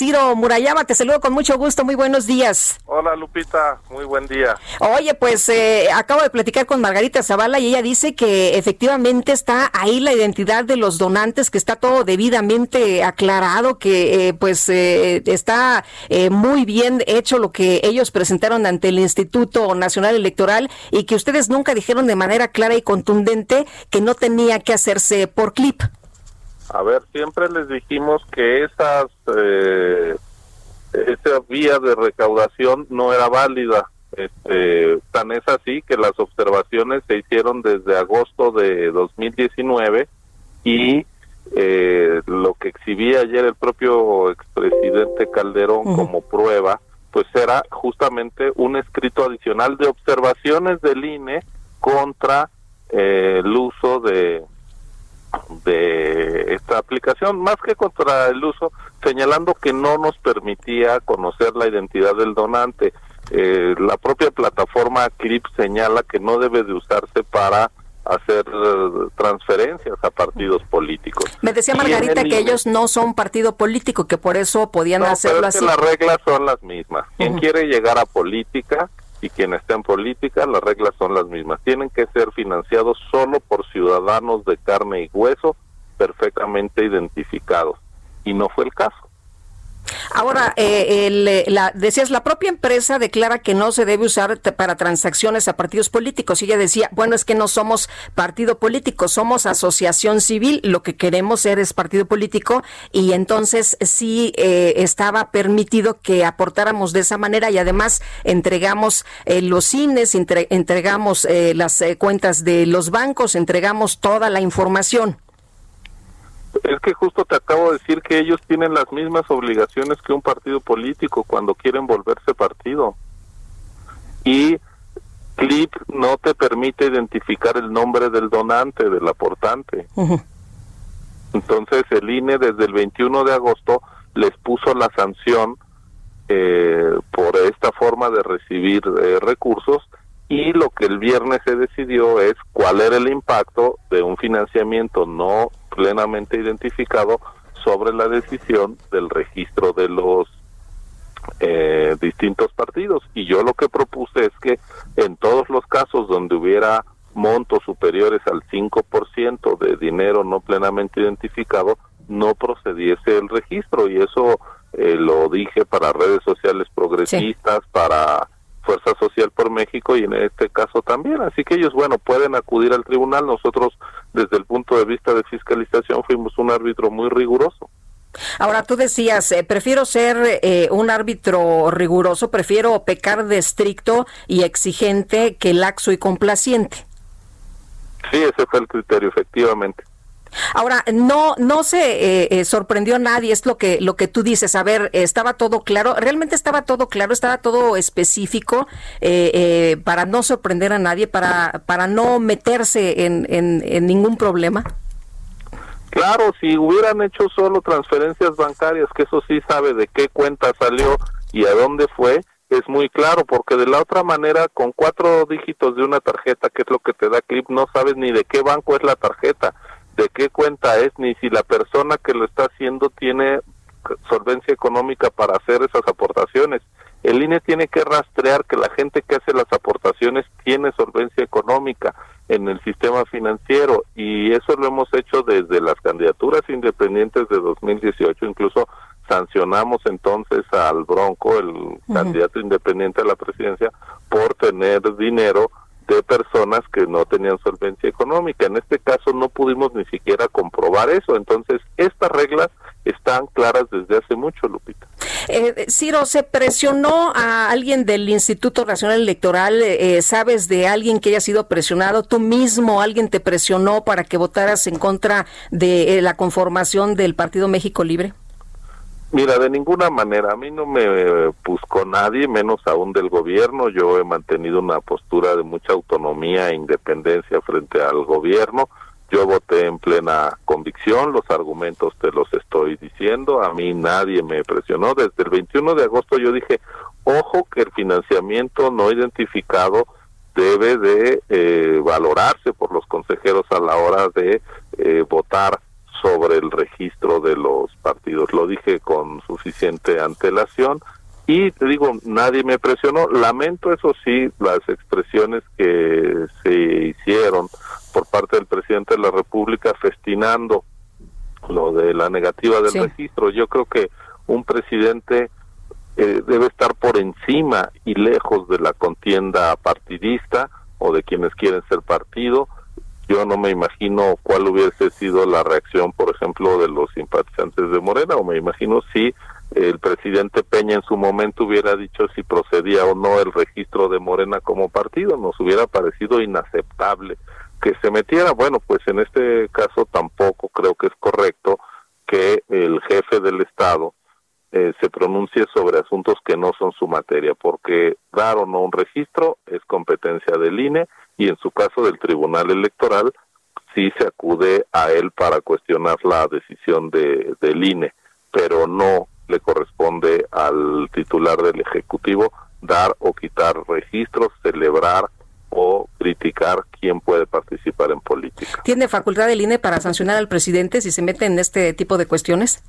Ciro Murayama, te saludo con mucho gusto, muy buenos días. Hola Lupita, muy buen día. Oye, pues eh, acabo de platicar con Margarita Zavala y ella dice que efectivamente está ahí la identidad de los donantes, que está todo debidamente aclarado, que eh, pues eh, está muy bien hecho lo que ellos presentaron ante el Instituto Nacional Electoral y que ustedes nunca dijeron de manera clara y contundente que no tenía que hacerse por clip. A ver, siempre les dijimos que esas eh, esa vía de recaudación no era válida. Este, tan es así que las observaciones se hicieron desde agosto de 2019 y eh, lo que exhibía ayer el propio expresidente Calderón como prueba, pues era justamente un escrito adicional de observaciones del INE contra eh, el uso de de esta aplicación, más que contra el uso, señalando que no nos permitía conocer la identidad del donante. Eh, la propia plataforma Clip señala que no debe de usarse para hacer eh, transferencias a partidos políticos. Me decía Margarita que ellos no son partido político, que por eso podían hacerlo así. las reglas son las mismas. Quien quiere llegar a política y quien está en política, las reglas son las mismas. Tienen que ser financiados solo por ciudadanos de carne y hueso perfectamente identificados. Y no fue el caso. Ahora, eh, eh, la, decías, la propia empresa declara que no se debe usar para transacciones a partidos políticos. Y ella decía, bueno, es que no somos partido político, somos asociación civil, lo que queremos ser es partido político. Y entonces sí eh, estaba permitido que aportáramos de esa manera y además entregamos los cines, entregamos las cuentas de los bancos, entregamos toda la información. Es que justo te acabo de decir que ellos tienen las mismas obligaciones que un partido político cuando quieren volverse partido. Y Clip no te permite identificar el nombre del donante, del aportante. Entonces el INE desde el 21 de agosto les puso la sanción eh, por esta forma de recibir eh, recursos y lo que el viernes se decidió es cuál era el impacto de un financiamiento no plenamente identificado sobre la decisión del registro de los eh, distintos partidos. Y yo lo que propuse es que en todos los casos donde hubiera montos superiores al 5% de dinero no plenamente identificado, no procediese el registro. Y eso eh, lo dije para redes sociales progresistas, para Fuerza Social por México y en este caso también. Así que ellos, bueno, pueden acudir al tribunal. Nosotros, desde el punto de vista de fiscalización, fuimos un árbitro muy riguroso. Ahora, tú decías, eh, prefiero ser eh, un árbitro riguroso, prefiero pecar de estricto y exigente que laxo y complaciente. Sí, ese fue el criterio, efectivamente. Ahora, no, no se eh, eh, sorprendió nadie, es lo que, lo que tú dices. A ver, estaba todo claro, realmente estaba todo claro, estaba todo específico eh, para no sorprender a nadie, para, para no meterse en, en, ningún problema. Claro, si hubieran hecho solo transferencias bancarias, que eso sí sabe de qué cuenta salió y a dónde fue, es muy claro, porque de la otra manera, con cuatro dígitos de una tarjeta, que es lo que te da CLIP, no sabes ni de qué banco es la tarjeta de qué cuenta es ni si la persona que lo está haciendo tiene solvencia económica para hacer esas aportaciones. El INE tiene que rastrear que la gente que hace las aportaciones tiene solvencia económica en el sistema financiero y eso lo hemos hecho desde las candidaturas independientes de 2018, incluso sancionamos entonces al Bronco, el candidato independiente a la presidencia, por tener dinero de personas que no tenían solvencia económica. En este caso no pudimos ni siquiera comprobar eso. Entonces, estas reglas están claras desde hace mucho, Lupita. Eh, Ciro, ¿se presionó a alguien del Instituto Nacional Electoral? Eh, ¿Sabes de alguien que haya sido presionado? ¿Tú mismo alguien te presionó para que votaras en contra de eh, la conformación del Partido México Libre? Mira, de ninguna manera, a mí no me buscó nadie, menos aún del gobierno. Yo he mantenido una postura de mucha autonomía e independencia frente al gobierno. Yo voté en plena convicción, los argumentos te los estoy diciendo, a mí nadie me presionó. Desde el 21 de agosto yo dije, ojo que el financiamiento no identificado debe de eh, valorarse por los consejeros a la hora de eh, votar sobre el registro de los partidos. Lo dije con suficiente antelación y te digo, nadie me presionó. Lamento, eso sí, las expresiones que se hicieron por parte del presidente de la República festinando lo de la negativa del registro. Yo creo que un presidente eh, debe estar por encima y lejos de la contienda partidista o de quienes quieren ser partido yo no me imagino cuál hubiese sido la reacción, por ejemplo, de los simpatizantes de Morena, o me imagino si el presidente Peña en su momento hubiera dicho si procedía o no el registro de Morena como partido, nos hubiera parecido inaceptable que se metiera. Bueno, pues en este caso tampoco creo que es correcto que el jefe del Estado eh, se pronuncie sobre asuntos que no son su materia, porque dar o no un registro es competencia del INE y en su caso del Tribunal Electoral sí se acude a él para cuestionar la decisión de, del INE, pero no le corresponde al titular del Ejecutivo dar o quitar registros, celebrar o criticar quién puede participar en política. ¿Tiene facultad el INE para sancionar al presidente si se mete en este tipo de cuestiones?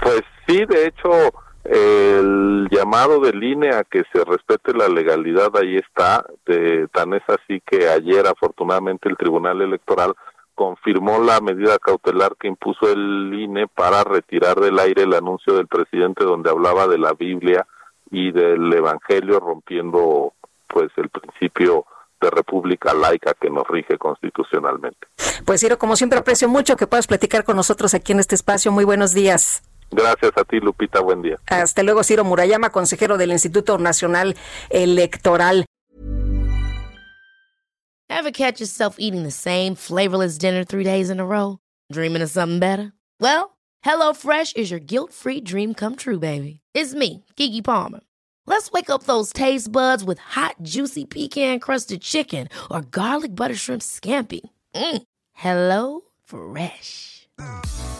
Pues sí, de hecho, el llamado del INE a que se respete la legalidad ahí está, de, tan es así que ayer afortunadamente el Tribunal Electoral confirmó la medida cautelar que impuso el INE para retirar del aire el anuncio del presidente donde hablaba de la Biblia y del Evangelio rompiendo pues el principio de república laica que nos rige constitucionalmente. Pues Ciro, como siempre aprecio mucho que puedas platicar con nosotros aquí en este espacio. Muy buenos días. Gracias a ti, Lupita. Buen día. Hasta luego, Ciro Murayama, consejero del Instituto Nacional Electoral. Ever catch yourself eating the same flavorless dinner three days in a row? Dreaming of something better? Well, HelloFresh is your guilt-free dream come true, baby. It's me, Kiki Palmer. Let's wake up those taste buds with hot, juicy pecan-crusted chicken or garlic butter shrimp scampi. Mm. Hello Fresh.